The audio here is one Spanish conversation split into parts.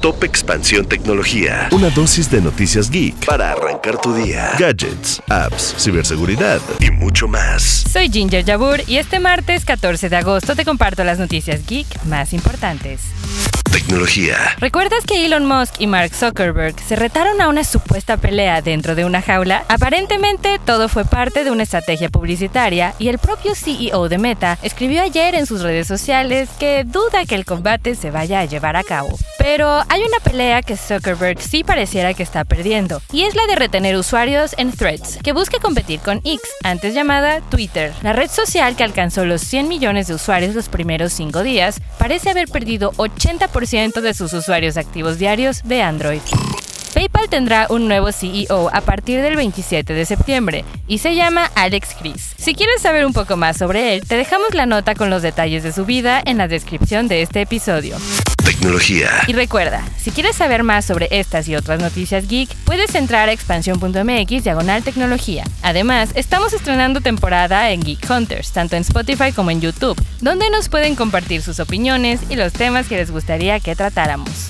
Top Expansión Tecnología. Una dosis de noticias geek para arrancar tu día. Gadgets, apps, ciberseguridad y mucho más. Soy Ginger Yabur y este martes 14 de agosto te comparto las noticias geek más importantes. Tecnología. ¿Recuerdas que Elon Musk y Mark Zuckerberg se retaron a una supuesta pelea dentro de una jaula? Aparentemente todo fue parte de una estrategia publicitaria y el propio CEO de Meta escribió ayer en sus redes sociales que duda que el combate se vaya a llevar a cabo. Pero hay una pelea que Zuckerberg sí pareciera que está perdiendo, y es la de retener usuarios en Threads, que busca competir con X, antes llamada Twitter. La red social que alcanzó los 100 millones de usuarios los primeros 5 días parece haber perdido 80% de sus usuarios activos diarios de Android. PayPal tendrá un nuevo CEO a partir del 27 de septiembre y se llama Alex Chris. Si quieres saber un poco más sobre él, te dejamos la nota con los detalles de su vida en la descripción de este episodio. Y recuerda, si quieres saber más sobre estas y otras noticias geek, puedes entrar a expansión.mx diagonal tecnología. Además, estamos estrenando temporada en Geek Hunters, tanto en Spotify como en YouTube, donde nos pueden compartir sus opiniones y los temas que les gustaría que tratáramos.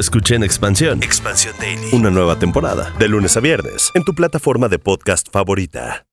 escuché en Expansión. Expansión Daily. Una nueva temporada, de lunes a viernes, en tu plataforma de podcast favorita.